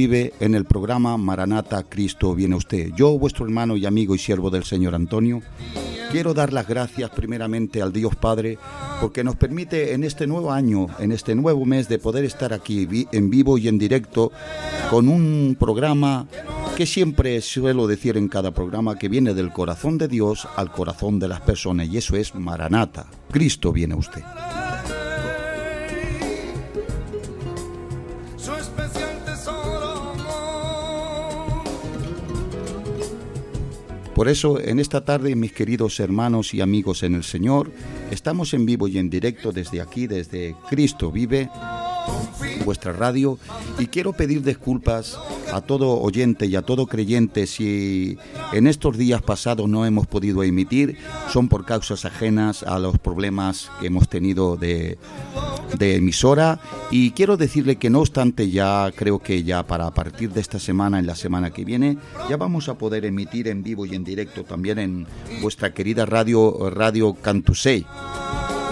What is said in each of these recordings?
Vive en el programa Maranata Cristo viene usted. Yo, vuestro hermano y amigo y siervo del Señor Antonio, quiero dar las gracias primeramente al Dios Padre porque nos permite en este nuevo año, en este nuevo mes, de poder estar aquí en vivo y en directo con un programa que siempre suelo decir en cada programa que viene del corazón de Dios al corazón de las personas y eso es Maranata. Cristo viene usted. Por eso, en esta tarde, mis queridos hermanos y amigos en el Señor, estamos en vivo y en directo desde aquí, desde Cristo Vive, vuestra radio, y quiero pedir disculpas a todo oyente y a todo creyente si en estos días pasados no hemos podido emitir, son por causas ajenas a los problemas que hemos tenido de, de emisora. Y quiero decirle que no obstante ya creo que ya para partir de esta semana, en la semana que viene, ya vamos a poder emitir en vivo y en directo también en vuestra querida radio, Radio Cantusei.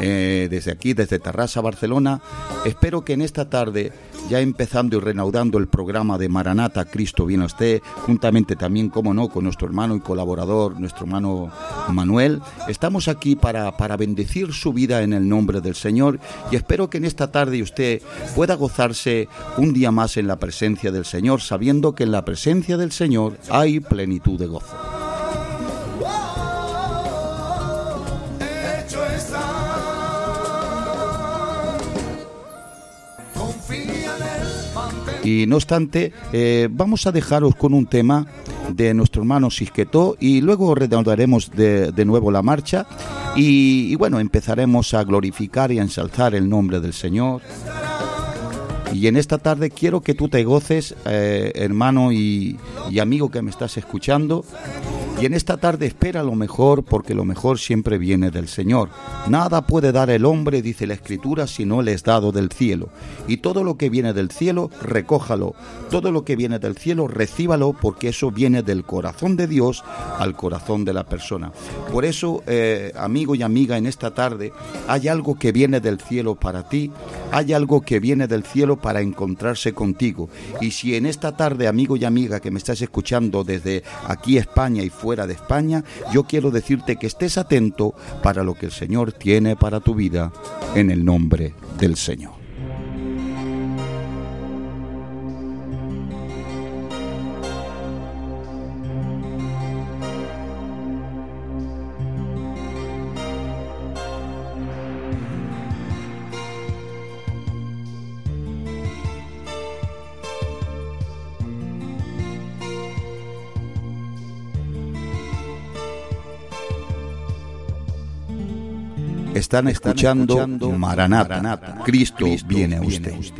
Eh, desde aquí, desde Terrassa, Barcelona. Espero que en esta tarde, ya empezando y renaudando el programa de Maranata, Cristo viene usted, juntamente también, como no, con nuestro hermano y colaborador, nuestro hermano Manuel, estamos aquí para, para bendecir su vida en el nombre del Señor y espero que en esta tarde usted pueda gozarse un día más en la presencia del Señor, sabiendo que en la presencia del Señor hay plenitud de gozo. Y no obstante, eh, vamos a dejaros con un tema de nuestro hermano Sisquetó y luego redondaremos de, de nuevo la marcha y, bueno, empezaremos a glorificar y a ensalzar el nombre del Señor. Y en esta tarde quiero que tú te goces, eh, hermano y amigo que me estás escuchando, y en esta tarde espera lo mejor porque lo mejor siempre viene del Señor. Nada puede dar el hombre, dice la Escritura, si no le es dado del cielo. Y todo lo que viene del cielo, recójalo. Todo lo que viene del cielo, recíbalo porque eso viene del corazón de Dios al corazón de la persona. Por eso, eh, amigo y amiga, en esta tarde hay algo que viene del cielo para ti, hay algo que viene del cielo para encontrarse contigo. Y si en esta tarde, amigo y amiga que me estás escuchando desde aquí España y fuera de España, yo quiero decirte que estés atento para lo que el Señor tiene para tu vida en el nombre del Señor. Están escuchando, Maranata. Cristo, viene a usted. Sé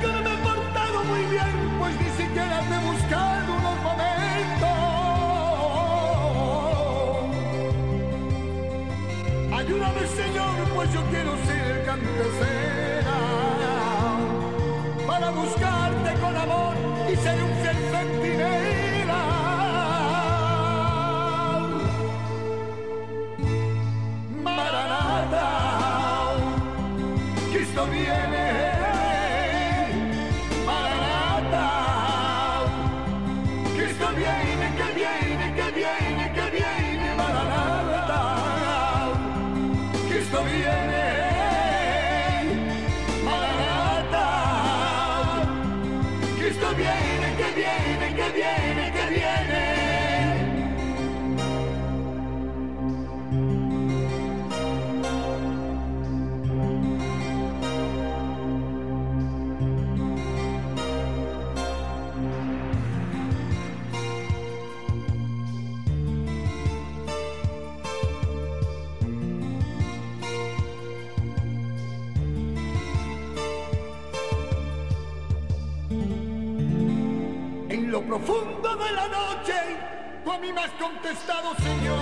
que no me he portado muy bien, pues ni siquiera te he buscado unos momentos. Ayúdame, Señor, pues yo quiero ser cantecera para buscarte con amor y ser un fiel centinela. Cristo viene. Has contestado, Señor.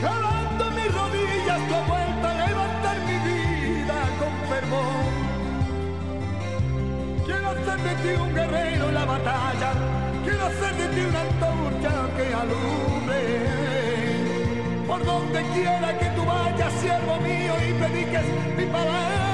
Clavando mis rodillas, tu vuelta a levantar mi vida con fervor. Quiero hacer de ti un guerrero en la batalla, quiero hacer de ti una antorcha que alumbre. por donde quiera que tú vayas, siervo mío, y prediques mi palabra.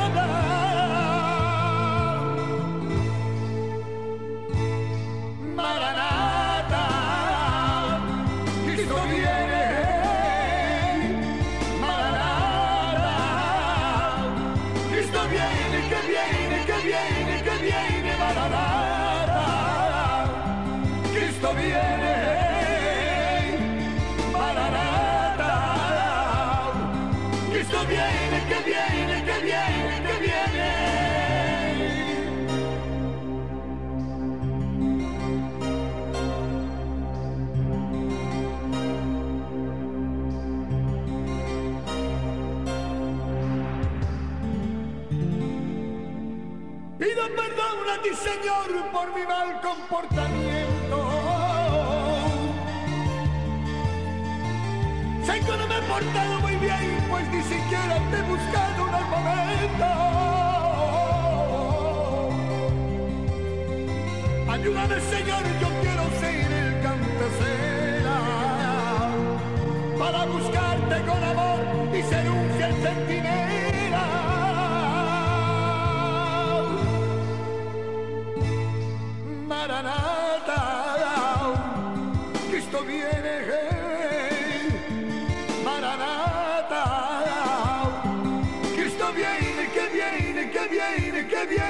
Por mi mal comportamiento. Sé que no me he portado muy bien, pues ni siquiera te he buscado el momento. Ayúdame, Señor, yo quiero ser el campesera para buscarte con amor y ser un fiel centinela. Maranata, Cristo viene. Maranata, Cristo viene, que viene, que viene, que viene,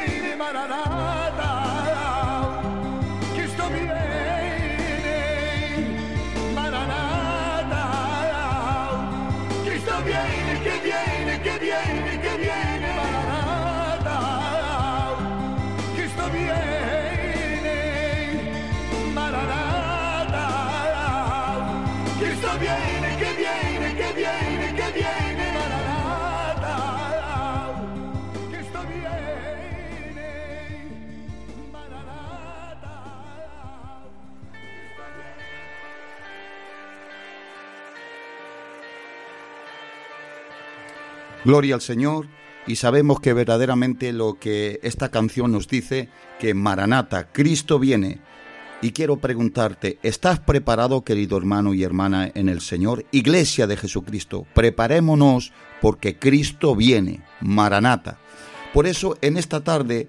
Gloria al Señor y sabemos que verdaderamente lo que esta canción nos dice, que Maranata, Cristo viene. Y quiero preguntarte, ¿estás preparado, querido hermano y hermana en el Señor? Iglesia de Jesucristo, preparémonos porque Cristo viene, Maranata. Por eso en esta tarde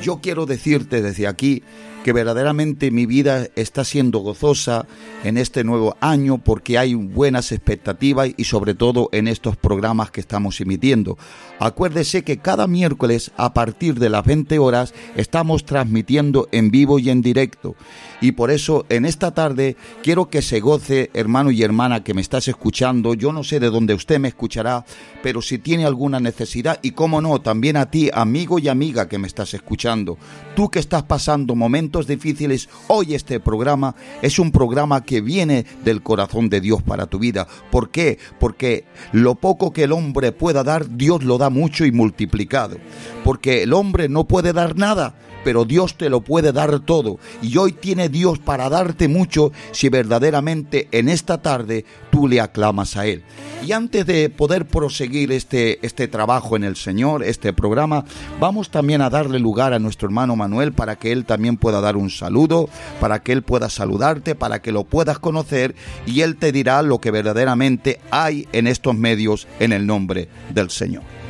yo quiero decirte desde aquí que verdaderamente mi vida está siendo gozosa en este nuevo año porque hay buenas expectativas y sobre todo en estos programas que estamos emitiendo. Acuérdese que cada miércoles a partir de las 20 horas estamos transmitiendo en vivo y en directo. Y por eso en esta tarde quiero que se goce, hermano y hermana que me estás escuchando. Yo no sé de dónde usted me escuchará, pero si tiene alguna necesidad y cómo no, también a ti, amigo y amiga que me estás escuchando, tú que estás pasando momentos difíciles, hoy este programa es un programa que viene del corazón de Dios para tu vida. ¿Por qué? Porque lo poco que el hombre pueda dar, Dios lo da mucho y multiplicado. Porque el hombre no puede dar nada, pero Dios te lo puede dar todo. Y hoy tiene Dios para darte mucho si verdaderamente en esta tarde tú le aclamas a Él. Y antes de poder proseguir este, este trabajo en el Señor, este programa, vamos también a darle lugar a nuestro hermano Manuel para que él también pueda dar un saludo, para que él pueda saludarte, para que lo puedas conocer y él te dirá lo que verdaderamente hay en estos medios en el nombre del Señor.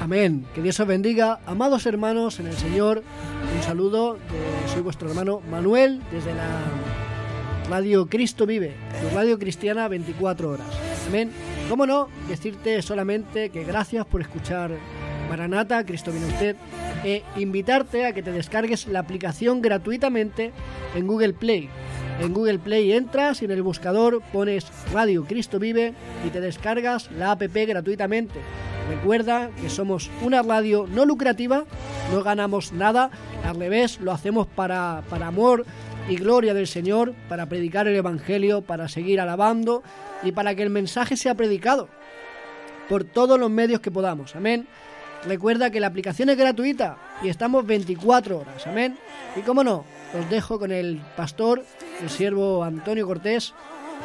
Amén. Que Dios os bendiga. Amados hermanos en el Señor, un saludo. soy vuestro hermano Manuel desde la radio Cristo Vive, tu radio cristiana 24 horas. Amén. ¿Cómo no? Decirte solamente que gracias por escuchar Maranata, Cristo viene usted, e invitarte a que te descargues la aplicación gratuitamente en Google Play. En Google Play entras y en el buscador pones Radio Cristo Vive y te descargas la app gratuitamente. Recuerda que somos una radio no lucrativa, no ganamos nada, al revés, lo hacemos para, para amor y gloria del Señor, para predicar el Evangelio, para seguir alabando y para que el mensaje sea predicado por todos los medios que podamos. Amén. Recuerda que la aplicación es gratuita y estamos 24 horas. Amén. Y como no, os dejo con el pastor, el siervo Antonio Cortés,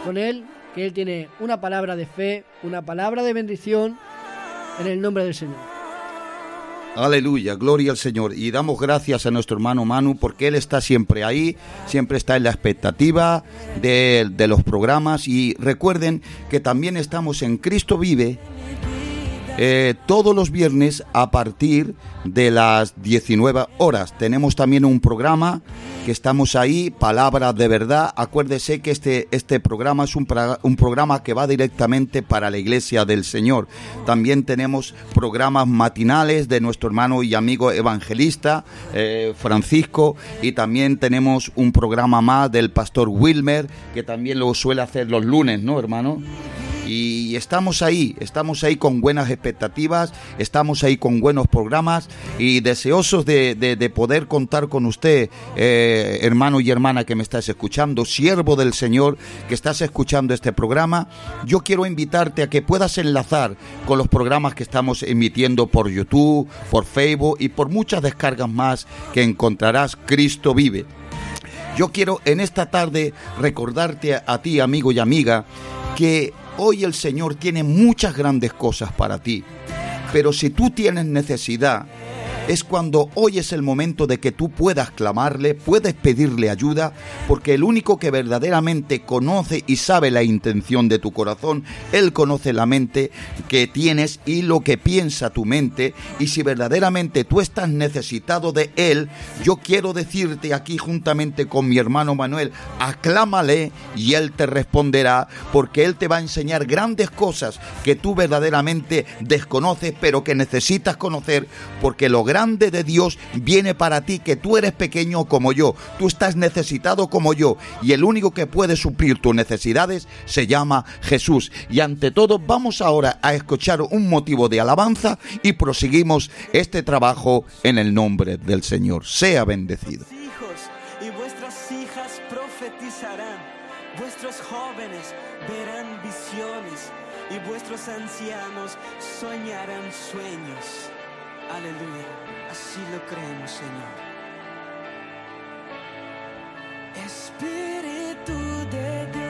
con él, que él tiene una palabra de fe, una palabra de bendición en el nombre del Señor. Aleluya, gloria al Señor. Y damos gracias a nuestro hermano Manu porque él está siempre ahí, siempre está en la expectativa de, de los programas. Y recuerden que también estamos en Cristo Vive eh, todos los viernes a partir de las 19 horas. Tenemos también un programa que estamos ahí, Palabra de Verdad. Acuérdese que este, este programa es un, un programa que va directamente para la Iglesia del Señor. También tenemos programas matinales de nuestro hermano y amigo evangelista eh, Francisco y también tenemos un programa más del pastor Wilmer que también lo suele hacer los lunes, ¿no, hermano? Y estamos ahí, estamos ahí con buenas expectativas, estamos ahí con buenos programas y deseosos de, de, poder contar con usted, eh, hermano y hermana que me estás escuchando, siervo del Señor que estás escuchando este programa. Yo quiero invitarte a que puedas enlazar con los programas que estamos emitiendo por YouTube, por Facebook y por muchas descargas más que encontrarás. Cristo vive. Yo quiero en esta tarde recordarte a, a ti, amigo y amiga, que Hoy el Señor tiene muchas grandes cosas para ti, pero si tú tienes necesidad, es cuando hoy es el momento de que tú puedas clamarle, puedes pedirle ayuda, porque el único que verdaderamente conoce y sabe la intención de tu corazón, Él conoce la mente que tienes y lo que piensa tu mente, y si verdaderamente tú estás necesitado de Él, yo quiero decirte aquí juntamente con mi hermano Manuel, aclámale y Él te responderá, porque Él te va a enseñar grandes cosas que tú verdaderamente desconoces, pero que necesitas conocer, porque lo grande de Dios viene para ti, que tú eres pequeño como yo, tú estás necesitado como yo, y el único que puede suplir tus necesidades se llama Jesús. Y ante todo, vamos ahora a escuchar un motivo de alabanza y proseguimos este trabajo en el nombre del Señor. Sea bendecido. Hijos y vuestras hijas profetizarán, vuestros jóvenes verán visiones y vuestros ancianos soñarán sueños. Aleluya. Así lo creemos, Señor. Espíritu de Dios.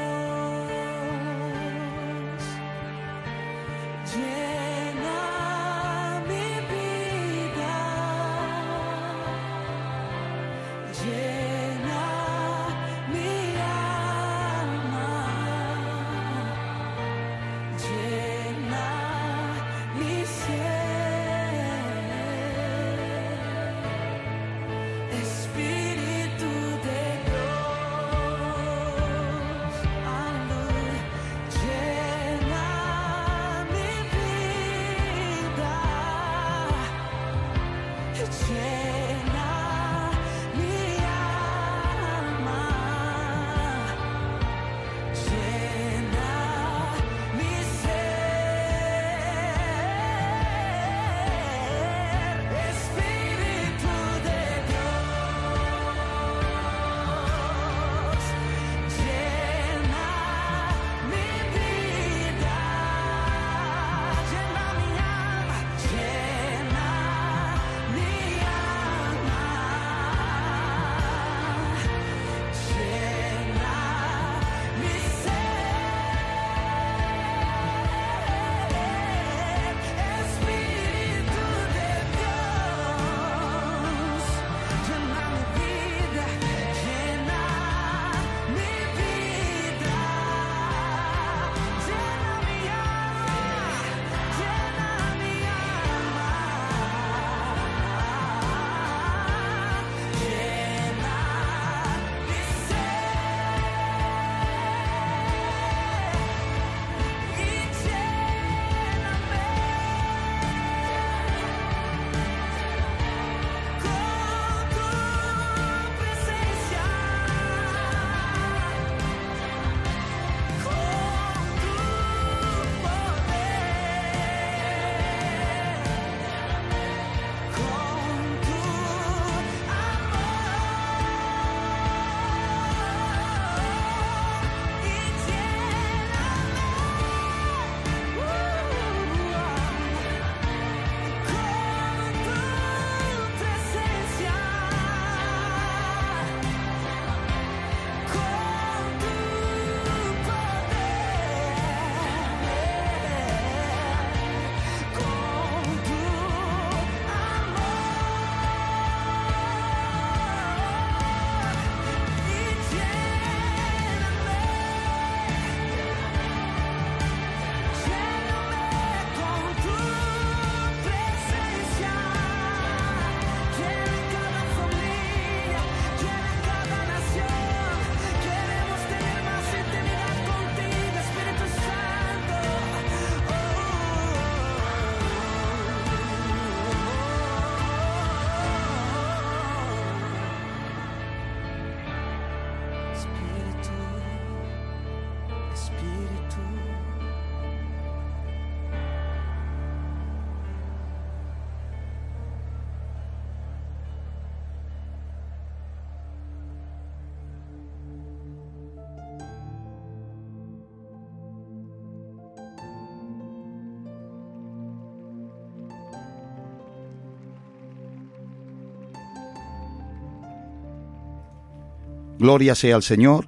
Gloria sea al Señor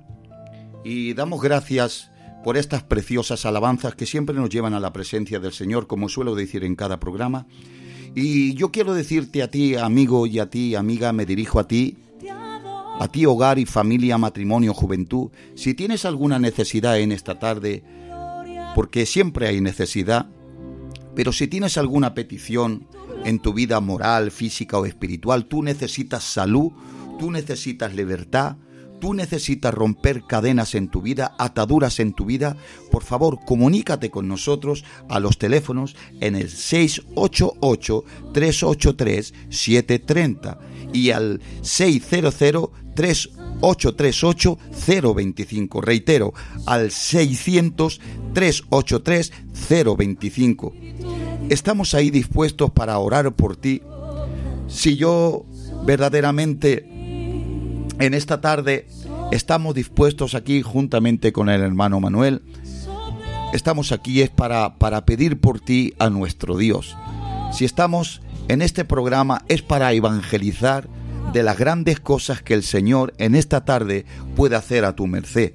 y damos gracias por estas preciosas alabanzas que siempre nos llevan a la presencia del Señor, como suelo decir en cada programa. Y yo quiero decirte a ti, amigo, y a ti, amiga, me dirijo a ti, a ti, hogar y familia, matrimonio, juventud, si tienes alguna necesidad en esta tarde, porque siempre hay necesidad, pero si tienes alguna petición en tu vida moral, física o espiritual, tú necesitas salud, tú necesitas libertad, tú necesitas romper cadenas en tu vida, ataduras en tu vida, por favor, comunícate con nosotros a los teléfonos en el 688-383-730 y al 600-3838-025. Reitero, al 600-383-025. Estamos ahí dispuestos para orar por ti. Si yo verdaderamente en esta tarde estamos dispuestos aquí juntamente con el hermano Manuel. Estamos aquí es para, para pedir por ti a nuestro Dios. Si estamos en este programa es para evangelizar de las grandes cosas que el Señor en esta tarde puede hacer a tu merced.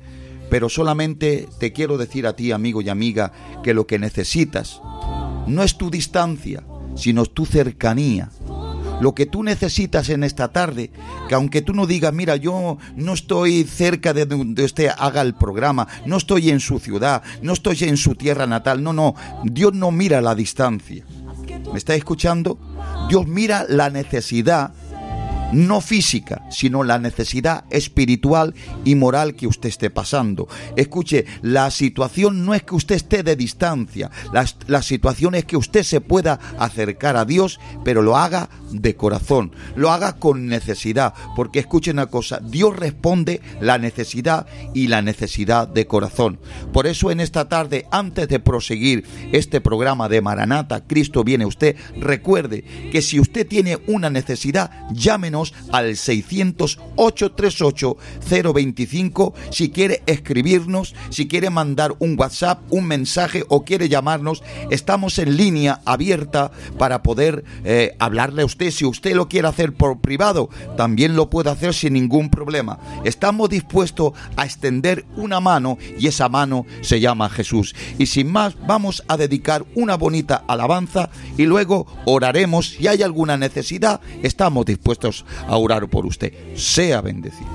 Pero solamente te quiero decir a ti, amigo y amiga, que lo que necesitas no es tu distancia, sino tu cercanía lo que tú necesitas en esta tarde, que aunque tú no digas, mira, yo no estoy cerca de donde usted haga el programa, no estoy en su ciudad, no estoy en su tierra natal, no, no, Dios no mira la distancia. ¿Me está escuchando? Dios mira la necesidad no física, sino la necesidad espiritual y moral que usted esté pasando. Escuche, la situación no es que usted esté de distancia, la, la, situación es que usted se pueda acercar a Dios, pero lo haga de corazón, lo haga con necesidad, porque escuche una cosa, Dios responde la necesidad y la necesidad de corazón. Por eso en esta tarde, antes de proseguir este programa de Maranata, Cristo viene usted, recuerde que si usted tiene una necesidad, llámenos al 600-838-025 si quiere escribirnos, si quiere mandar un WhatsApp, un mensaje o quiere llamarnos. Estamos en línea abierta para poder eh, hablarle a usted. Si usted lo quiere hacer por privado, también lo puede hacer sin ningún problema. Estamos dispuestos a extender una mano y esa mano se llama Jesús. Y sin más, vamos a dedicar una bonita alabanza y luego oraremos. Si hay alguna necesidad, estamos dispuestos a orar por usted. Sea bendecido.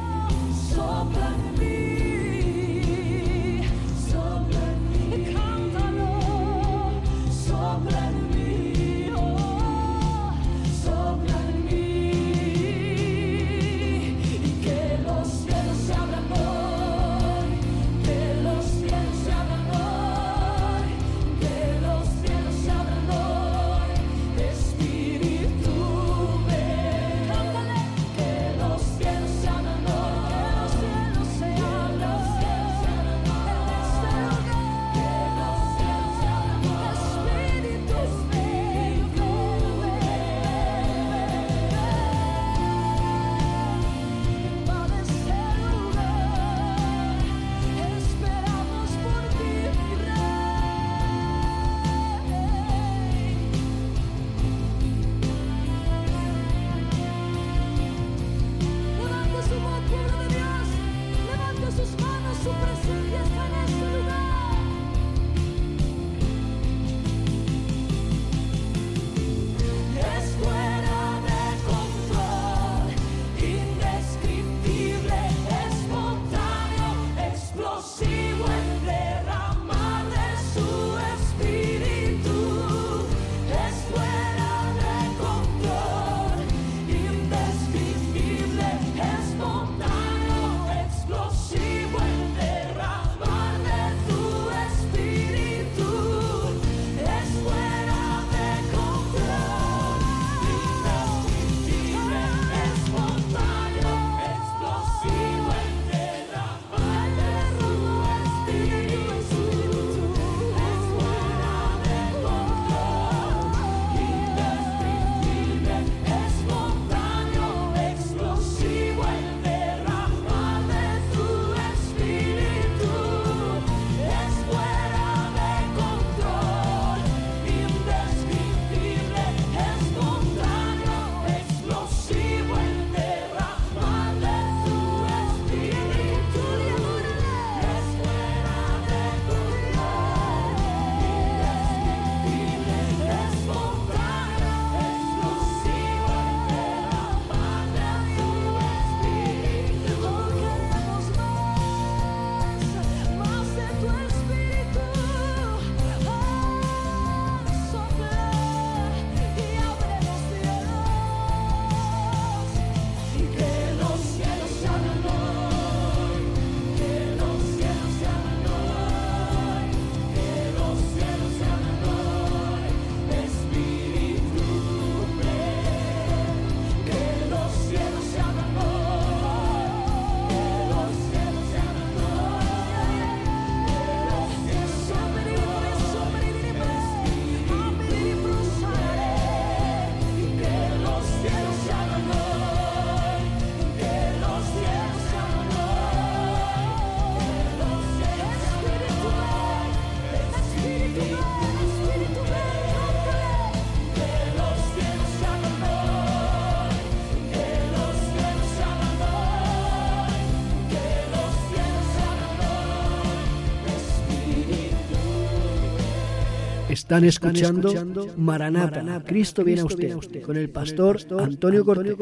Están escuchando Maranata, Cristo viene a usted, con el pastor Antonio Cortés.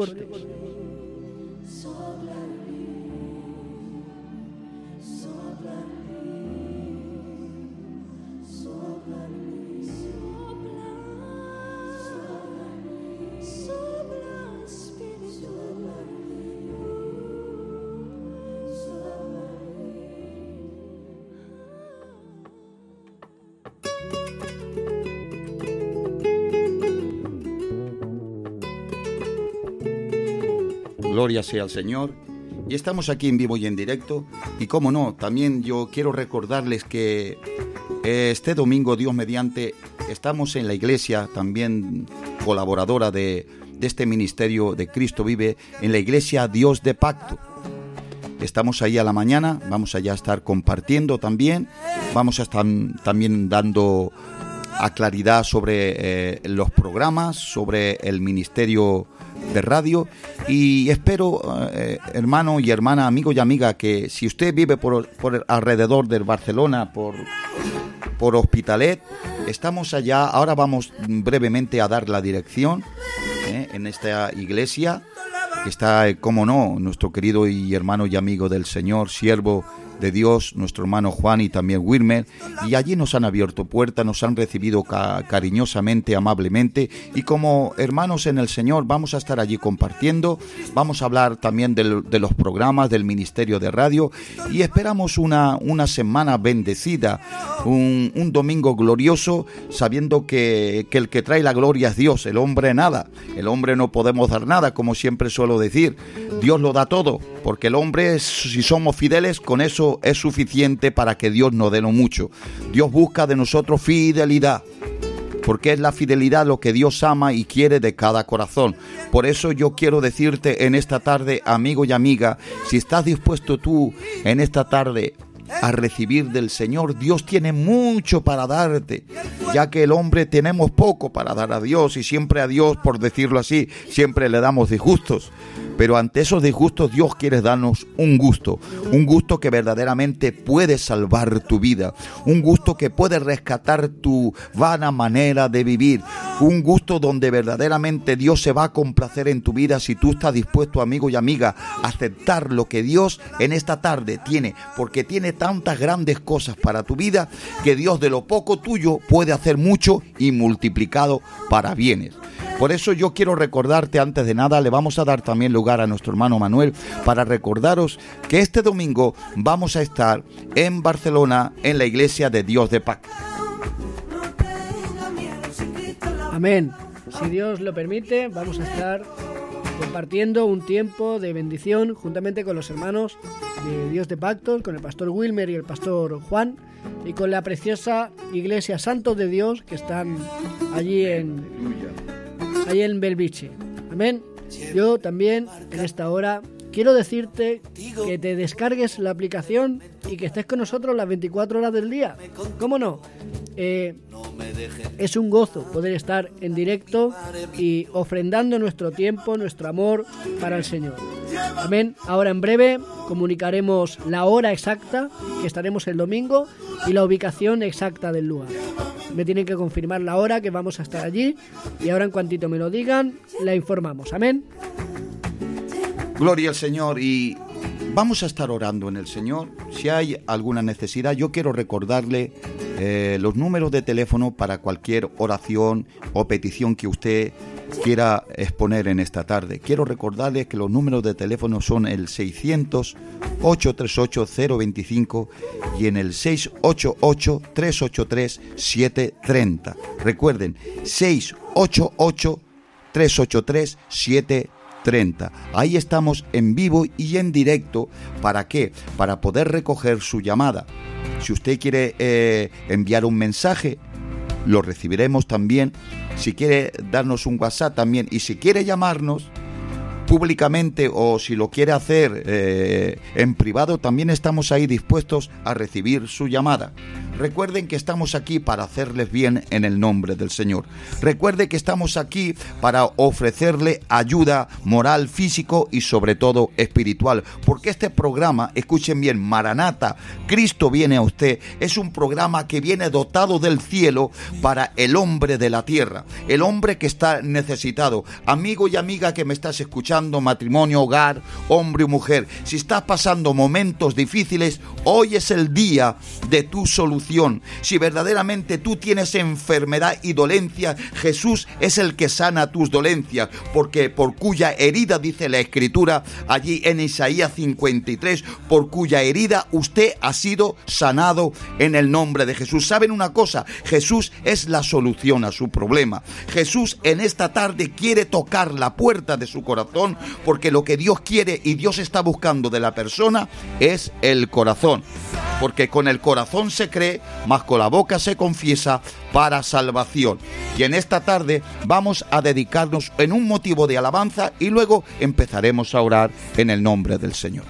Gloria sea al Señor. Y estamos aquí en vivo y en directo. Y como no, también yo quiero recordarles que este domingo, Dios mediante, estamos en la iglesia, también colaboradora de, de este ministerio de Cristo Vive, en la iglesia Dios de Pacto. Estamos ahí a la mañana, vamos allá a estar compartiendo también, vamos a estar también dando a claridad sobre eh, los programas, sobre el ministerio de radio. Y espero, eh, hermano y hermana, amigo y amiga, que si usted vive por, por alrededor del Barcelona, por, por Hospitalet, estamos allá, ahora vamos brevemente a dar la dirección eh, en esta iglesia que está, eh, como no, nuestro querido y hermano y amigo del Señor, siervo de Dios, nuestro hermano Juan y también Wilmer, y allí nos han abierto puertas, nos han recibido ca cariñosamente, amablemente, y como hermanos en el Señor vamos a estar allí compartiendo, vamos a hablar también del, de los programas del Ministerio de Radio, y esperamos una, una semana bendecida, un, domingo glorioso, sabiendo que, que el que trae la gloria es Dios, el hombre nada, el hombre no podemos dar nada, como siempre suelo decir, Dios lo da todo, porque el hombre, si somos fideles, con eso es suficiente para que Dios nos dé lo mucho. Dios busca de nosotros fidelidad, porque es la fidelidad lo que Dios ama y quiere de cada corazón. Por eso yo quiero decirte en esta tarde, amigo y amiga, si estás dispuesto tú en esta tarde a recibir del Señor, Dios tiene mucho para darte, ya que el hombre tenemos poco para dar a Dios y siempre a Dios, por decirlo así, siempre le damos disgustos. Pero ante esos disgustos Dios quiere darnos un gusto, un gusto que verdaderamente puede salvar tu vida, un gusto que puede rescatar tu vana manera de vivir, un gusto donde verdaderamente Dios se va a complacer en tu vida si tú estás dispuesto, amigo y amiga, a aceptar lo que Dios en esta tarde tiene, porque tiene tantas grandes cosas para tu vida que Dios de lo poco tuyo puede hacer mucho y multiplicado para bienes. Por eso yo quiero recordarte antes de nada, le vamos a dar también lugar a nuestro hermano Manuel para recordaros que este domingo vamos a estar en Barcelona en la iglesia de Dios de Pacto. Amén. Si Dios lo permite, vamos a estar compartiendo un tiempo de bendición juntamente con los hermanos de Dios de Pactos, con el pastor Wilmer y el pastor Juan, y con la preciosa iglesia Santos de Dios que están allí en, allí en Belviche. Amén. Yo también en esta hora quiero decirte que te descargues la aplicación y que estés con nosotros las 24 horas del día. ¿Cómo no? Eh, es un gozo poder estar en directo y ofrendando nuestro tiempo, nuestro amor para el Señor. Amén. Ahora en breve comunicaremos la hora exacta que estaremos el domingo y la ubicación exacta del lugar. Me tienen que confirmar la hora que vamos a estar allí y ahora en cuantito me lo digan, la informamos. Amén. Gloria al Señor y vamos a estar orando en el Señor. Si hay alguna necesidad, yo quiero recordarle eh, los números de teléfono para cualquier oración o petición que usted quiera exponer en esta tarde. Quiero recordarle que los números de teléfono son el 600 838 025 y en el 688 383 730. Recuerden, 688 383 730. Ahí estamos en vivo y en directo. ¿Para qué? Para poder recoger su llamada. Si usted quiere eh, enviar un mensaje, lo recibiremos también. Si quiere darnos un WhatsApp también. Y si quiere llamarnos públicamente o si lo quiere hacer eh, en privado, también estamos ahí dispuestos a recibir su llamada. Recuerden que estamos aquí para hacerles bien en el nombre del Señor. Recuerde que estamos aquí para ofrecerle ayuda moral, físico y sobre todo espiritual. Porque este programa, escuchen bien, Maranata, Cristo viene a usted, es un programa que viene dotado del cielo para el hombre de la tierra, el hombre que está necesitado. Amigo y amiga que me estás escuchando, matrimonio, hogar, hombre o mujer, si estás pasando momentos difíciles, hoy es el día de tu solución. Si verdaderamente tú tienes enfermedad y dolencia, Jesús es el que sana tus dolencias, porque por cuya herida, dice la Escritura, allí en Isaías 53, por cuya herida usted ha sido sanado en el nombre de Jesús. ¿Saben una cosa? Jesús es la solución a su problema. Jesús en esta tarde quiere tocar la puerta de su corazón, porque lo que Dios quiere y Dios está buscando de la persona es el corazón. Porque con el corazón se cree, más con la boca se confiesa para salvación. Y en esta tarde vamos a dedicarnos en un motivo de alabanza y luego empezaremos a orar en el nombre del Señor.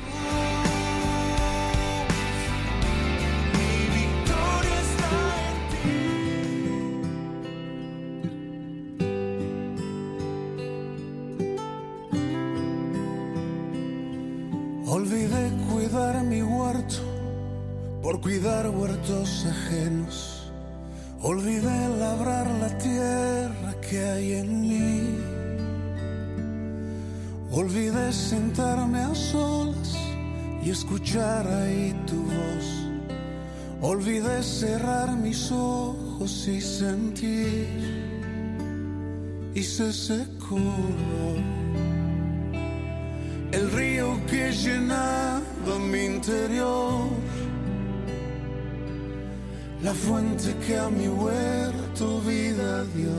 Por cuidar huertos ajenos. Olvidé labrar la tierra que hay en mí. Olvidé sentarme a solas y escuchar ahí tu voz. Olvidé cerrar mis ojos y sentir. Y se secó el río que llenaba mi interior, la fuente que a mi huerto vida dio,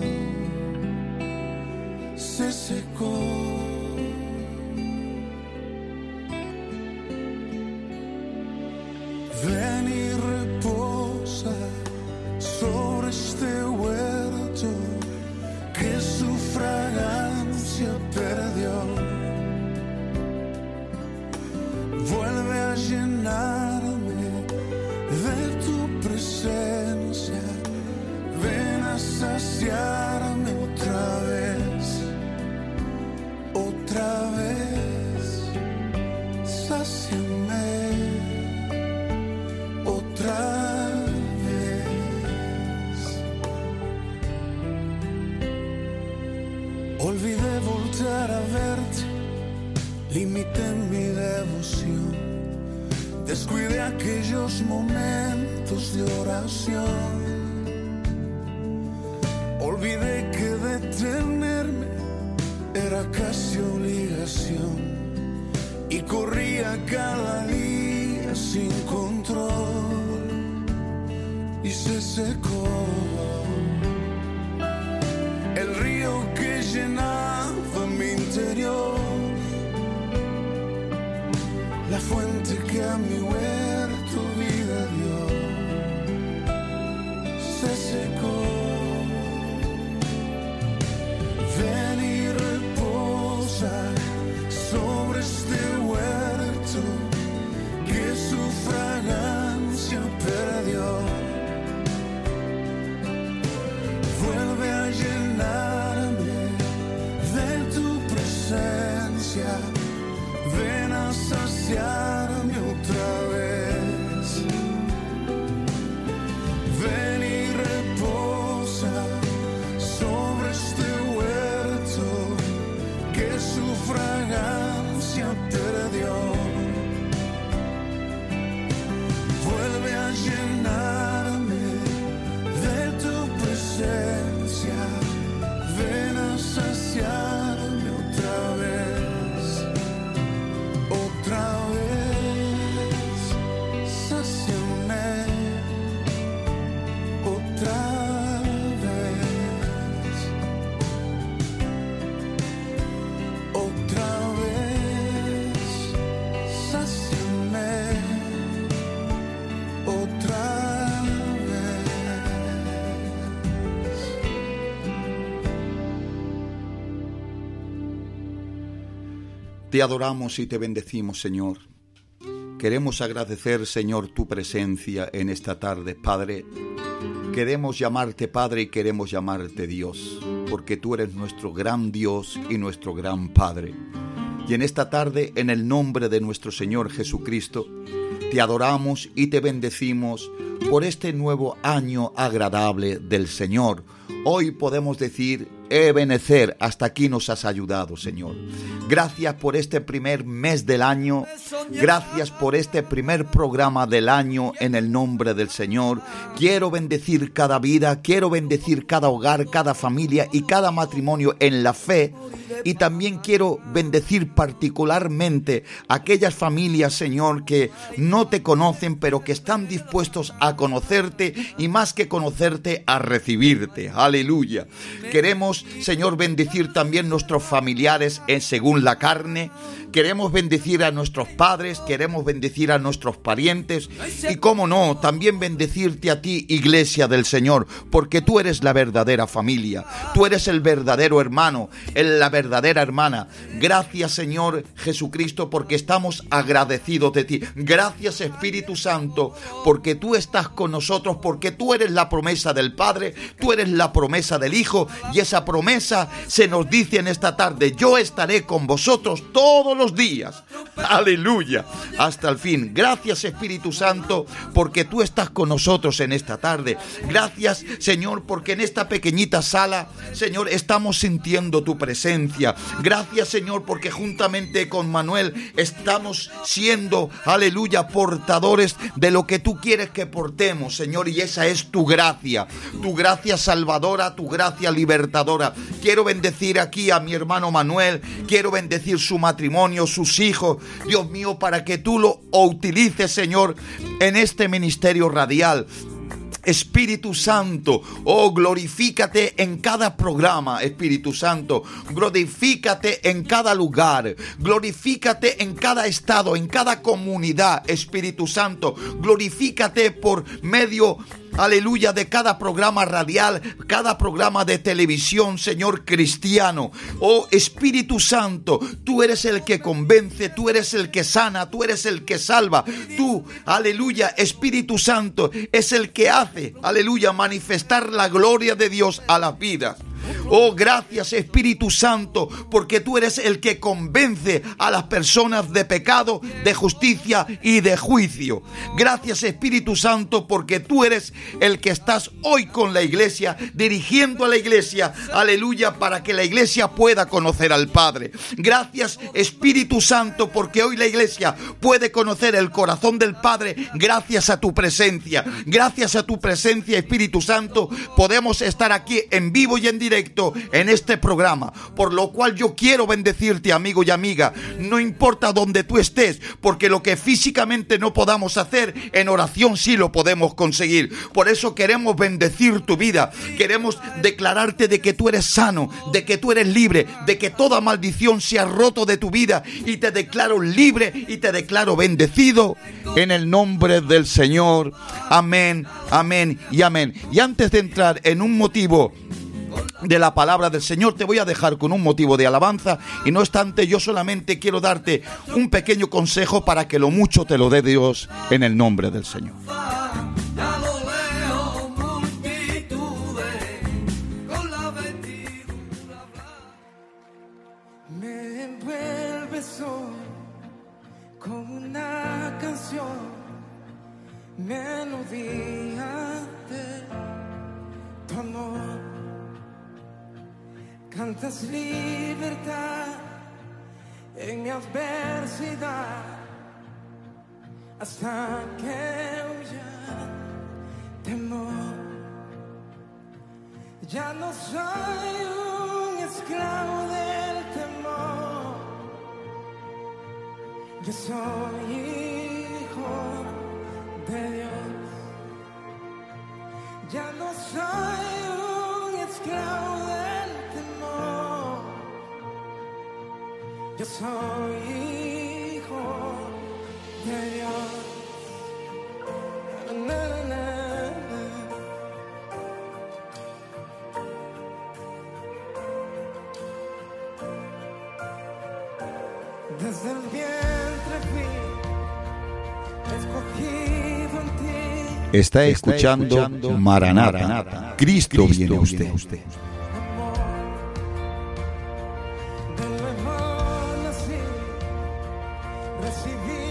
se secó. Ven y reposa sobre este huerto que su Te adoramos y te bendecimos, Señor. Queremos agradecer, Señor, tu presencia en esta tarde, Padre. Queremos llamarte Padre y queremos llamarte Dios, porque tú eres nuestro gran Dios y nuestro gran Padre. Y en esta tarde, en el nombre de nuestro Señor Jesucristo, te adoramos y te bendecimos por este nuevo año agradable del Señor. Hoy podemos decir, Ebenecer, hasta aquí nos has ayudado, Señor. Gracias por este primer mes del año. Gracias por este primer programa del año en el nombre del Señor. Quiero bendecir cada vida, quiero bendecir cada hogar, cada familia y cada matrimonio en la fe. Y también quiero bendecir particularmente aquellas familias, Señor, que no te conocen, pero que están dispuestos a conocerte y más que conocerte, a recibirte. Aleluya. Queremos, Señor, bendecir también nuestros familiares en según la carne. Queremos bendecir a nuestros padres, queremos bendecir a nuestros parientes y, cómo no, también bendecirte a ti, iglesia del Señor, porque tú eres la verdadera familia, tú eres el verdadero hermano, la verdadera hermana. Gracias, Señor Jesucristo, porque estamos agradecidos de ti. Gracias, Espíritu Santo, porque tú estás con nosotros, porque tú eres la promesa del Padre, tú eres la promesa del Hijo y esa promesa se nos dice en esta tarde, yo estaré con vosotros todos los días. Aleluya. Hasta el fin. Gracias Espíritu Santo porque tú estás con nosotros en esta tarde. Gracias Señor porque en esta pequeñita sala, Señor, estamos sintiendo tu presencia. Gracias Señor porque juntamente con Manuel estamos siendo, aleluya, portadores de lo que tú quieres que portemos, Señor. Y esa es tu gracia. Tu gracia salvadora, tu gracia libertadora. Quiero bendecir aquí a mi hermano Manuel. Quiero bendecir su matrimonio, sus hijos. Dios mío, para que tú lo utilices, Señor, en este ministerio radial. Espíritu Santo, oh, glorifícate en cada programa, Espíritu Santo. Glorifícate en cada lugar. Glorifícate en cada estado, en cada comunidad, Espíritu Santo. Glorifícate por medio aleluya, de cada programa radial, cada programa de televisión, Señor cristiano. Oh Espíritu Santo, tú eres el que convence, tú eres el que sana, tú eres el que salva. Tú, aleluya, Espíritu Santo, es el que hace, aleluya, manifestar la gloria de Dios a las vidas. Oh, gracias Espíritu Santo, porque tú eres el que convence a las personas de pecado, de justicia y de juicio. Gracias Espíritu Santo, porque tú eres el que estás hoy con la iglesia, dirigiendo a la iglesia, aleluya, para que la iglesia pueda conocer al Padre. Gracias Espíritu Santo, porque hoy la iglesia puede conocer el corazón del Padre gracias a tu presencia. Gracias a tu presencia, Espíritu Santo, podemos estar aquí en vivo y en directo en este programa, por lo cual yo quiero bendecirte, amigo y amiga, no importa donde tú estés, porque lo que físicamente no podamos hacer, en oración sí lo podemos conseguir. Por eso queremos bendecir tu vida, queremos declararte de que tú eres sano, de que tú eres libre, de que toda maldición se ha roto de tu vida y te declaro libre y te declaro bendecido en el nombre del Señor. Amén, amén y amén. Y antes de entrar en un motivo de la palabra del Señor, te voy a dejar con un motivo de alabanza y no obstante yo solamente quiero darte un pequeño consejo para que lo mucho te lo dé Dios en el nombre del Señor. Melodía de amor. Cantas libertad en mi adversidad hasta que huya temor. Ya no soy un esclavo del temor, yo soy hijo de Dios. Ya no soy un soy hijo de Dios. Desde el escogido en ti. Está escuchando, Está Maranata. Cristo, viene. Viene usted. Let's begin.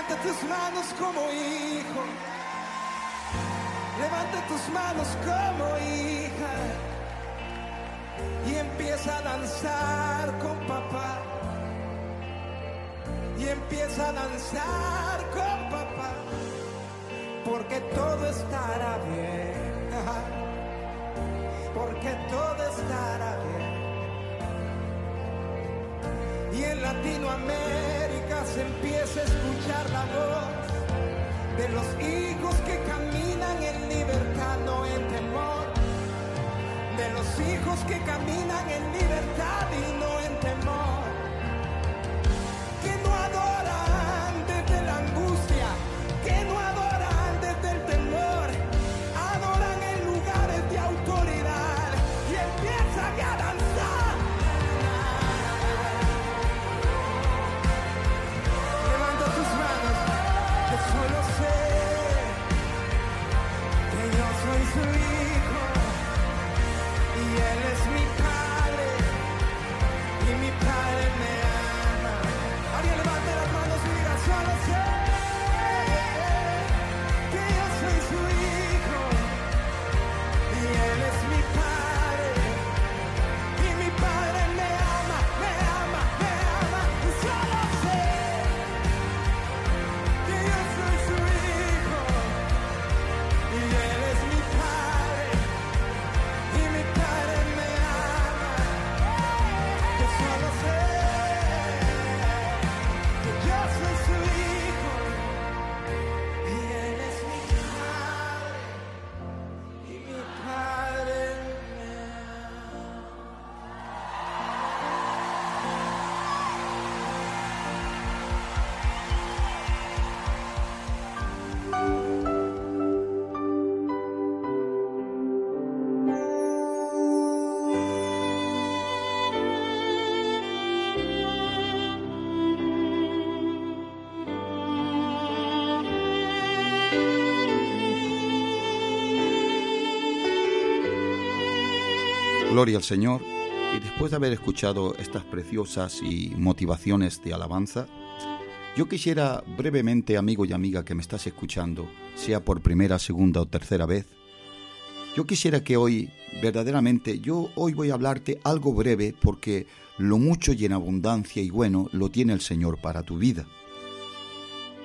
Levanta tus manos como hijo. Levanta tus manos como hija. Y empieza a danzar con papá. Y empieza a danzar con papá. Porque todo estará bien. Porque todo estará bien y en Latinoamérica se empieza a escuchar la voz de los hijos que caminan en libertad, no en temor, de los hijos que caminan en libertad y no en temor. Gloria al Señor. Y después de haber escuchado estas preciosas y motivaciones de alabanza, yo quisiera brevemente, amigo y amiga que me estás escuchando, sea por primera, segunda o tercera vez, yo quisiera que hoy, verdaderamente, yo hoy voy a hablarte algo breve porque lo mucho y en abundancia y bueno lo tiene el Señor para tu vida.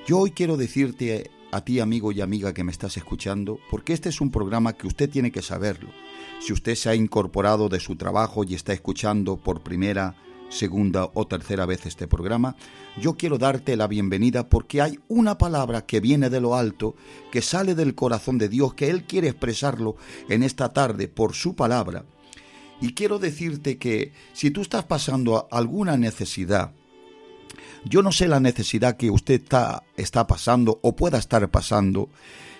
Yo hoy quiero decirte a ti, amigo y amiga que me estás escuchando, porque este es un programa que usted tiene que saberlo. Si usted se ha incorporado de su trabajo y está escuchando por primera, segunda o tercera vez este programa, yo quiero darte la bienvenida porque hay una palabra que viene de lo alto, que sale del corazón de Dios, que Él quiere expresarlo en esta tarde por su palabra. Y quiero decirte que si tú estás pasando alguna necesidad, yo no sé la necesidad que usted está, está pasando o pueda estar pasando.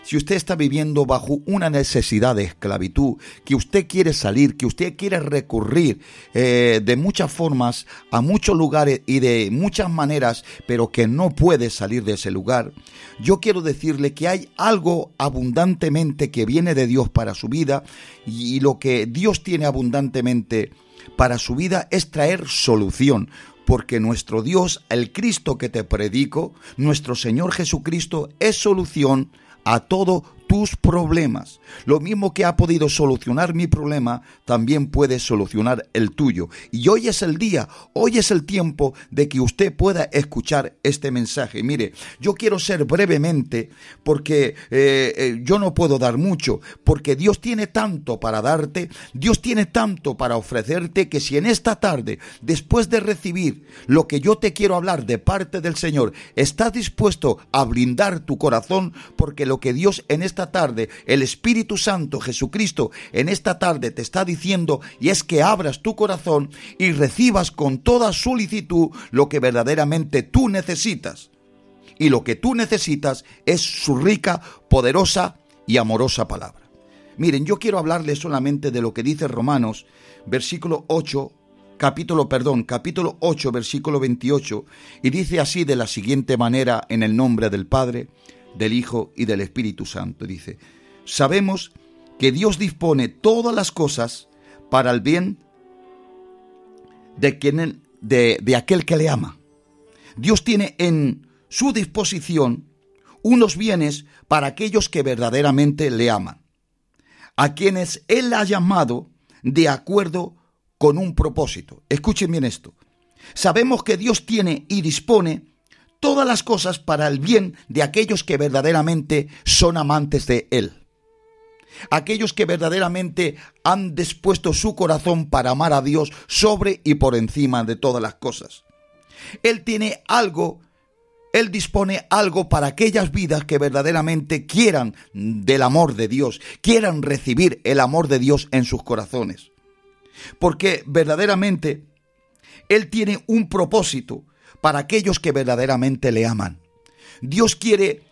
Si usted está viviendo bajo una necesidad de esclavitud, que usted quiere salir, que usted quiere recurrir eh, de muchas formas a muchos lugares y de muchas maneras, pero que no puede salir de ese lugar, yo quiero decirle que hay algo abundantemente que viene de Dios para su vida y lo que Dios tiene abundantemente para su vida es traer solución porque nuestro Dios, el Cristo que te predico, nuestro Señor Jesucristo, es solución a todo tus problemas. Lo mismo que ha podido solucionar mi problema, también puede solucionar el tuyo. Y hoy es el día, hoy es el tiempo de que usted pueda escuchar este mensaje. Mire, yo quiero ser brevemente porque eh, eh, yo no puedo dar mucho, porque Dios tiene tanto para darte, Dios tiene tanto para ofrecerte que si en esta tarde, después de recibir lo que yo te quiero hablar de parte del Señor, estás dispuesto a blindar tu corazón, porque lo que Dios en esta tarde, el Espíritu Santo, Jesucristo, en esta tarde te está diciendo y es que abras tu corazón y recibas con toda solicitud lo que verdaderamente tú necesitas. Y lo que tú necesitas es su rica, poderosa y amorosa palabra. Miren, yo quiero hablarles solamente de lo que dice Romanos, versículo 8, capítulo, perdón, capítulo 8, versículo 28, y dice así de la siguiente manera en el nombre del Padre, del Hijo y del Espíritu Santo. Dice, sabemos que Dios dispone todas las cosas para el bien de, quien, de, aquel que le ama. Dios tiene en su disposición unos bienes para aquellos que verdaderamente le aman, a quienes Él ha llamado de acuerdo con un propósito. Escuchen bien esto. Sabemos que Dios tiene y dispone todas las cosas para el bien de aquellos que verdaderamente son amantes de Él. Aquellos que verdaderamente han dispuesto su corazón para amar a Dios sobre y por encima de todas las cosas. Él tiene algo, Él dispone algo para aquellas vidas que verdaderamente quieran del amor de Dios, quieran recibir el amor de Dios en sus corazones. Porque verdaderamente Él tiene un propósito para aquellos que verdaderamente le aman. Dios quiere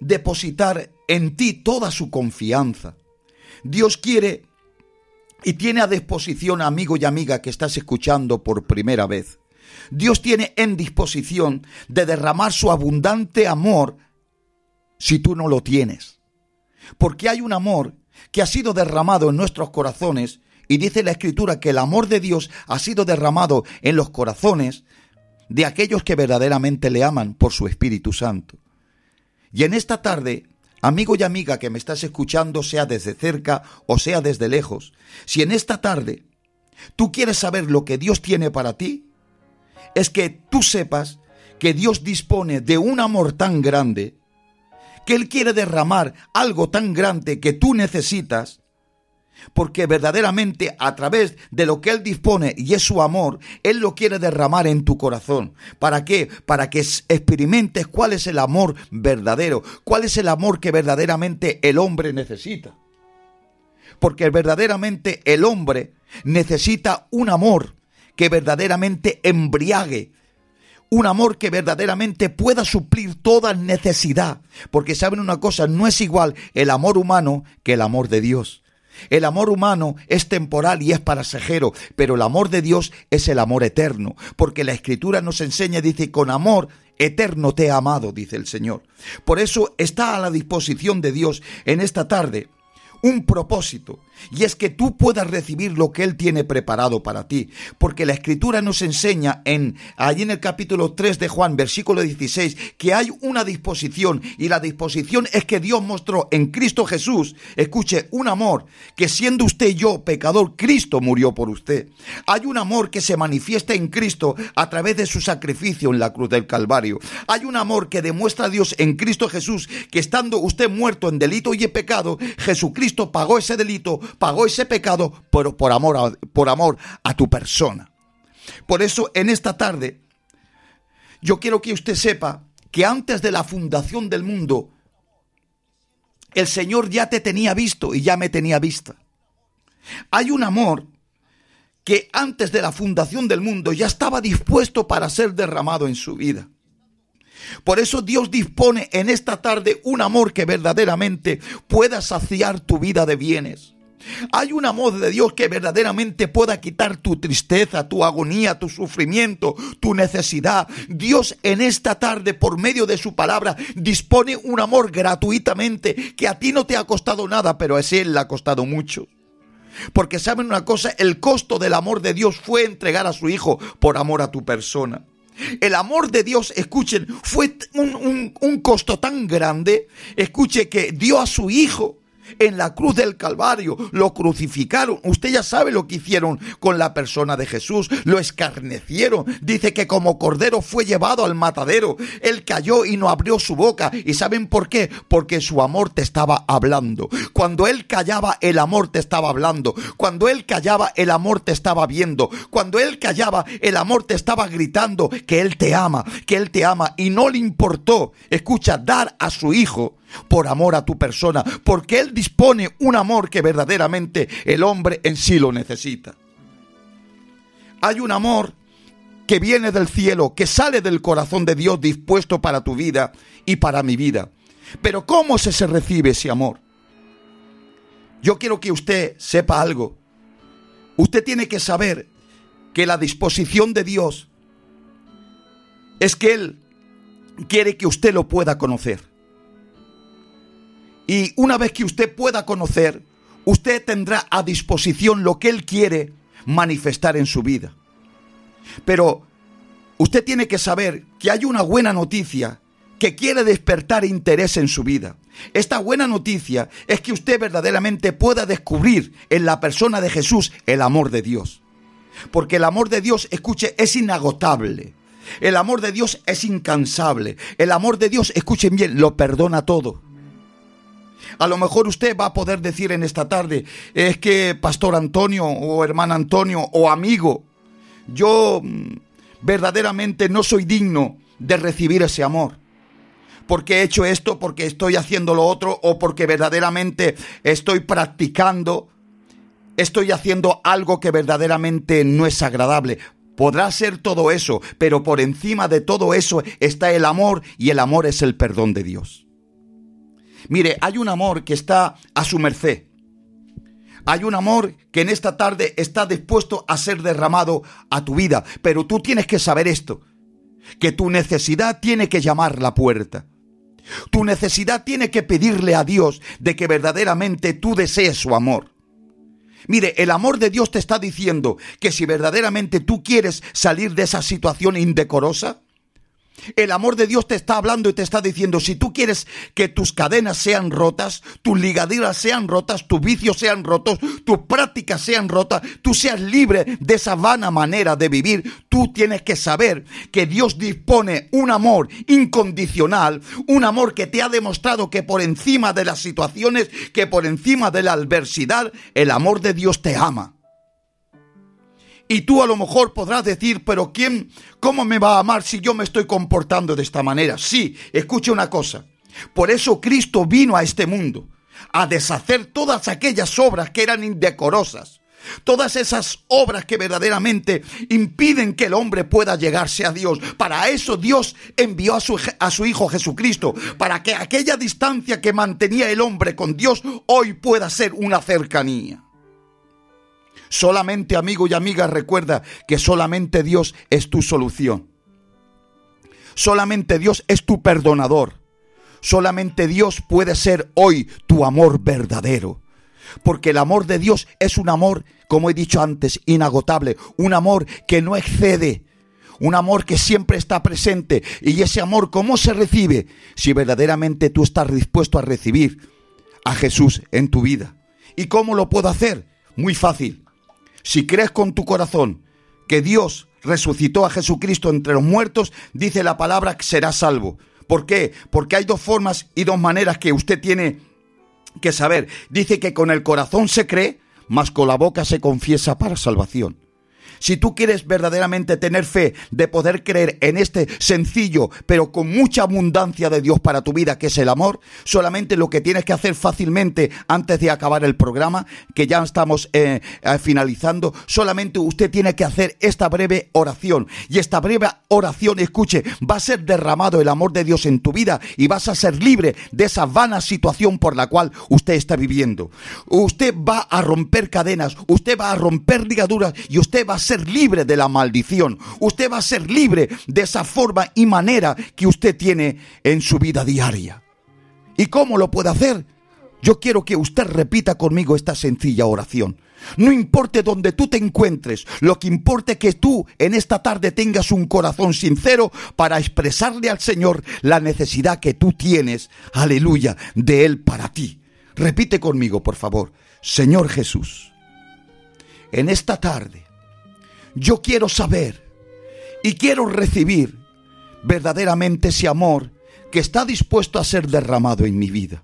depositar en ti toda su confianza. Dios quiere y tiene a disposición, amigo y amiga que estás escuchando por primera vez. Dios tiene en disposición de derramar su abundante amor si tú no lo tienes. Porque hay un amor que ha sido derramado en nuestros corazones y dice la escritura que el amor de Dios ha sido derramado en los corazones de aquellos que verdaderamente le aman por su Espíritu Santo. Y en esta tarde, amigo y amiga que me estás escuchando, sea desde cerca o sea desde lejos, si en esta tarde tú quieres saber lo que Dios tiene para ti, es que tú sepas que Dios dispone de un amor tan grande, que Él quiere derramar algo tan grande que tú necesitas, porque verdaderamente a través de lo que Él dispone y es su amor, Él lo quiere derramar en tu corazón. ¿Para qué? Para que experimentes cuál es el amor verdadero, cuál es el amor que verdaderamente el hombre necesita. Porque verdaderamente el hombre necesita un amor que verdaderamente embriague, un amor que verdaderamente pueda suplir toda necesidad. Porque saben una cosa, no es igual el amor humano que el amor de Dios. El amor humano es temporal y es pasajero, pero el amor de Dios es el amor eterno, porque la escritura nos enseña, dice, con amor eterno te he amado, dice el Señor. Por eso está a la disposición de Dios en esta tarde un propósito. Y es que tú puedas recibir lo que Él tiene preparado para ti. Porque la Escritura nos enseña en, allí en el capítulo 3 de Juan, versículo 16, que hay una disposición. Y la disposición es que Dios mostró en Cristo Jesús, escuche, un amor que siendo usted yo pecador, Cristo murió por usted. Hay un amor que se manifiesta en Cristo a través de su sacrificio en la cruz del Calvario. Hay un amor que demuestra a Dios en Cristo Jesús que estando usted muerto en delito y en pecado, Jesucristo pagó ese delito, pagó ese pecado, pero por amor a, por amor a tu persona. Por eso en esta tarde yo quiero que usted sepa que antes de la fundación del mundo el Señor ya te tenía visto y ya me tenía vista. Hay un amor que antes de la fundación del mundo ya estaba dispuesto para ser derramado en su vida. Por eso Dios dispone en esta tarde un amor que verdaderamente pueda saciar tu vida de bienes. Hay un amor de Dios que verdaderamente pueda quitar tu tristeza, tu agonía, tu sufrimiento, tu necesidad. Dios en esta tarde, por medio de su palabra, dispone un amor gratuitamente que a ti no te ha costado nada, pero a Él le ha costado mucho. Porque saben una cosa, el costo del amor de Dios fue entregar a su Hijo por amor a tu persona. El amor de Dios, escuchen, fue un, un, un costo tan grande, escuche, que dio a su Hijo en la cruz del Calvario, lo crucificaron. Usted ya sabe lo que hicieron con la persona de Jesús, lo escarnecieron. Dice que como cordero fue llevado al matadero. Él cayó y no abrió su boca. ¿Y saben por qué? Porque su amor te estaba hablando. Cuando él callaba, el amor te estaba hablando. Cuando él callaba, el amor te estaba viendo. Cuando él callaba, el amor te estaba gritando que él te ama, que él te ama. Y no le importó, escucha, dar a su hijo por amor a tu persona, porque Él dispone un amor que verdaderamente el hombre en sí lo necesita. Hay un amor que viene del cielo, que sale del corazón de Dios dispuesto para tu vida y para mi vida. Pero ¿cómo se, se recibe ese amor? Yo quiero que usted sepa algo. Usted tiene que saber que la disposición de Dios es que Él quiere que usted lo pueda conocer. Y una vez que usted pueda conocer, usted tendrá a disposición lo que Él quiere manifestar en su vida. Pero usted tiene que saber que hay una buena noticia que quiere despertar interés en su vida. Esta buena noticia es que usted verdaderamente pueda descubrir en la persona de Jesús el amor de Dios. Porque el amor de Dios, escuche, es inagotable. El amor de Dios es incansable. El amor de Dios, escuchen bien, lo perdona todo. A lo mejor usted va a poder decir en esta tarde, es que Pastor Antonio o hermano Antonio o amigo, yo mm, verdaderamente no soy digno de recibir ese amor. Porque he hecho esto, porque estoy haciendo lo otro o porque verdaderamente estoy practicando, estoy haciendo algo que verdaderamente no es agradable. Podrá ser todo eso, pero por encima de todo eso está el amor y el amor es el perdón de Dios. Mire, hay un amor que está a su merced. Hay un amor que en esta tarde está dispuesto a ser derramado a tu vida. Pero tú tienes que saber esto, que tu necesidad tiene que llamar la puerta. Tu necesidad tiene que pedirle a Dios de que verdaderamente tú desees su amor. Mire, el amor de Dios te está diciendo que si verdaderamente tú quieres salir de esa situación indecorosa, el amor de Dios te está hablando y te está diciendo, si tú quieres que tus cadenas sean rotas, tus ligaduras sean rotas, tus vicios sean rotos, tus prácticas sean rotas, tú seas libre de esa vana manera de vivir, tú tienes que saber que Dios dispone un amor incondicional, un amor que te ha demostrado que por encima de las situaciones, que por encima de la adversidad, el amor de Dios te ama. Y tú a lo mejor podrás decir, pero ¿quién, cómo me va a amar si yo me estoy comportando de esta manera? Sí, escuche una cosa. Por eso Cristo vino a este mundo, a deshacer todas aquellas obras que eran indecorosas. Todas esas obras que verdaderamente impiden que el hombre pueda llegarse a Dios. Para eso Dios envió a su, a su, Hijo Jesucristo. Para que aquella distancia que mantenía el hombre con Dios hoy pueda ser una cercanía. Solamente amigo y amiga recuerda que solamente Dios es tu solución. Solamente Dios es tu perdonador. Solamente Dios puede ser hoy tu amor verdadero. porque el amor de Dios es un amor, como he dicho antes, inagotable, un amor que no excede, un amor que siempre está presente. Y ese amor, ¿cómo se recibe? Si verdaderamente tú estás dispuesto a recibir a Jesús en tu vida. ¿Y cómo lo puedo hacer? Muy fácil. Si crees con tu corazón que Dios resucitó a Jesucristo entre los muertos, dice la palabra que será salvo. ¿Por qué? Porque hay dos formas y dos maneras que usted tiene que saber. Dice que con el corazón se cree, mas con la boca se confiesa para salvación. Si tú quieres verdaderamente tener fe de poder creer en este sencillo, pero con mucha abundancia de Dios para tu vida, que es el amor, solamente lo que tienes que hacer fácilmente antes de acabar el programa, que ya estamos eh, eh, finalizando, solamente usted tiene que hacer esta breve oración. Y esta breve oración, escuche, va a ser derramado el amor de Dios en tu vida y vas a ser libre de esa vana situación por la cual usted está viviendo. Usted va a romper cadenas, usted va a romper ligaduras y usted va a ser libre de la maldición. Usted va a ser libre de esa forma y manera que usted tiene en su vida diaria. ¿Y cómo lo puede hacer? Yo quiero que usted repita conmigo esta sencilla oración. No importe donde tú te encuentres, lo que importa es que tú en esta tarde tengas un corazón sincero para expresarle al Señor la necesidad que tú tienes, aleluya, de Él para ti. Repite conmigo, por favor. Señor Jesús, en esta tarde yo quiero saber y quiero recibir verdaderamente ese amor que está dispuesto a ser derramado en mi vida.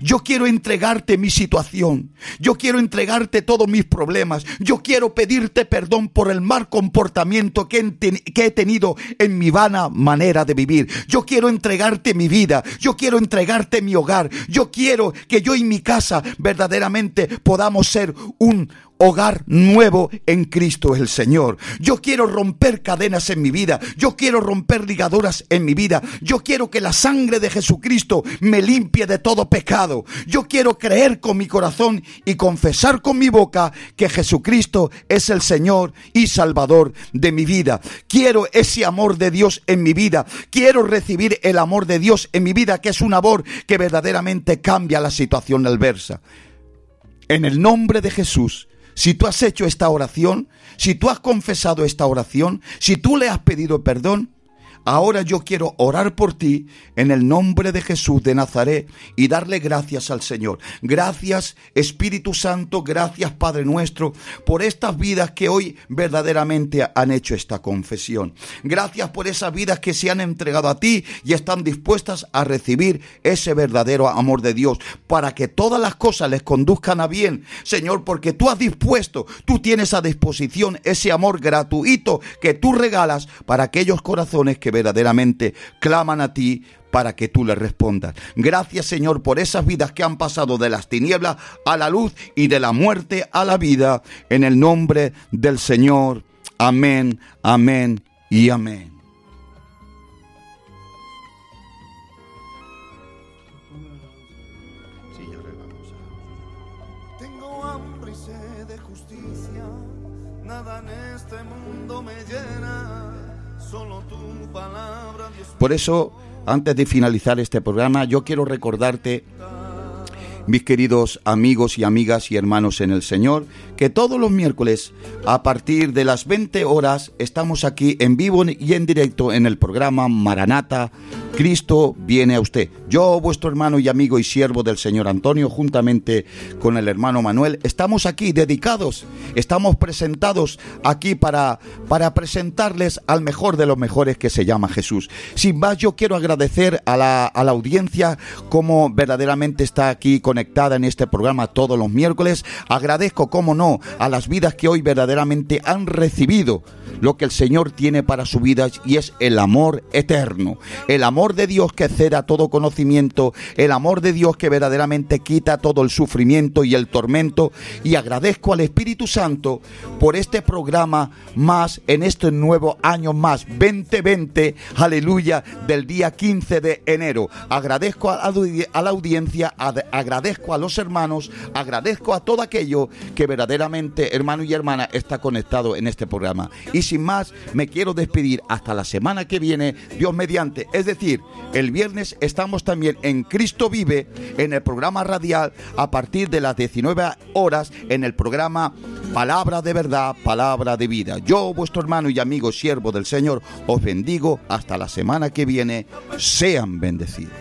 Yo quiero entregarte mi situación. Yo quiero entregarte todos mis problemas. Yo quiero pedirte perdón por el mal comportamiento que, he, tenido en mi vana manera de vivir. Yo quiero entregarte mi vida. Yo quiero entregarte mi hogar. Yo quiero que yo y mi casa verdaderamente podamos ser un, hogar nuevo en Cristo el Señor. Yo quiero romper cadenas en mi vida. Yo quiero romper ligaduras en mi vida. Yo quiero que la sangre de Jesucristo me limpie de todo pecado. Yo quiero creer con mi corazón y confesar con mi boca que Jesucristo es el Señor y Salvador de mi vida. Quiero ese amor de Dios en mi vida. Quiero recibir el amor de Dios en mi vida, que es un amor que verdaderamente cambia la situación adversa. En el nombre de Jesús, si tú has hecho esta oración, si tú has confesado esta oración, si tú le has pedido perdón, Ahora yo quiero orar por ti en el nombre de Jesús de Nazaret y darle gracias al Señor. Gracias Espíritu Santo, gracias Padre nuestro por estas vidas que hoy verdaderamente han hecho esta confesión. Gracias por esas vidas que se han entregado a ti y están dispuestas a recibir ese verdadero amor de Dios para que todas las cosas les conduzcan a bien. Señor, porque tú has dispuesto, tú tienes a disposición ese amor gratuito que tú regalas para aquellos corazones que verdaderamente claman a ti para que tú les respondas. Gracias Señor por esas vidas que han pasado de las tinieblas a la luz y de la muerte a la vida. En el nombre del Señor. Amén, amén y amén. Por eso, antes de finalizar este programa, yo quiero recordarte, mis queridos amigos y amigas y hermanos en el Señor, que todos los miércoles, a partir de las 20 horas, estamos aquí en vivo y en directo en el programa Maranata. Cristo viene a usted. Yo, vuestro hermano y amigo y siervo del Señor Antonio, juntamente con el hermano Manuel, estamos aquí dedicados, estamos presentados aquí para, para presentarles al mejor de los mejores que se llama Jesús. Sin más, yo quiero agradecer a la, a la audiencia como verdaderamente está aquí conectada en este programa todos los miércoles. Agradezco, como no, a las vidas que hoy verdaderamente han recibido lo que el Señor tiene para su vida y es el amor eterno, el amor de Dios que ceda todo conocimiento, el amor de Dios que verdaderamente quita todo el sufrimiento y el tormento y agradezco al Espíritu Santo por este programa más en este nuevo año más 2020, aleluya, del día 15 de enero. Agradezco a, la audiencia, ad- agradezco a los hermanos, agradezco a todo aquello que verdaderamente, hermano y hermana, está conectado en este programa. Y sin más, me quiero despedir hasta la semana que viene, Dios mediante. Es decir, el viernes estamos también en Cristo Vive, en el programa radial, a partir de las 19 horas, en el programa Palabra de Verdad, Palabra de Vida. Yo, vuestro hermano y amigo siervo del Señor, os bendigo hasta la semana que viene. Sean bendecidos.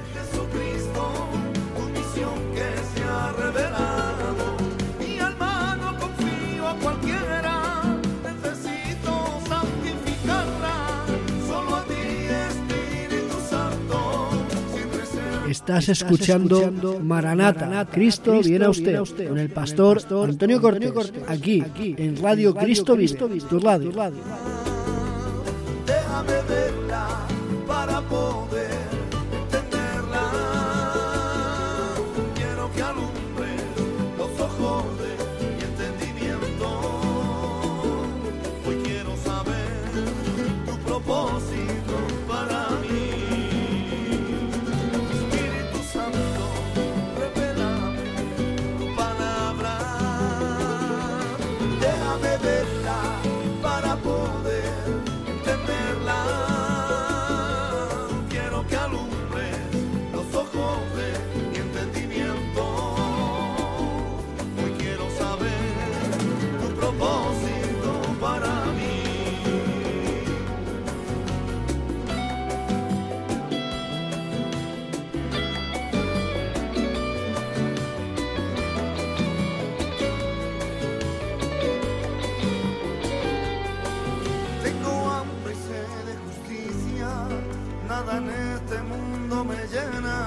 Estás escuchando Maranata, Cristo viene a usted, con el pastor Antonio Cortés, aquí, en Radio Cristo Vive, tu radio. Déjame verla para poder and I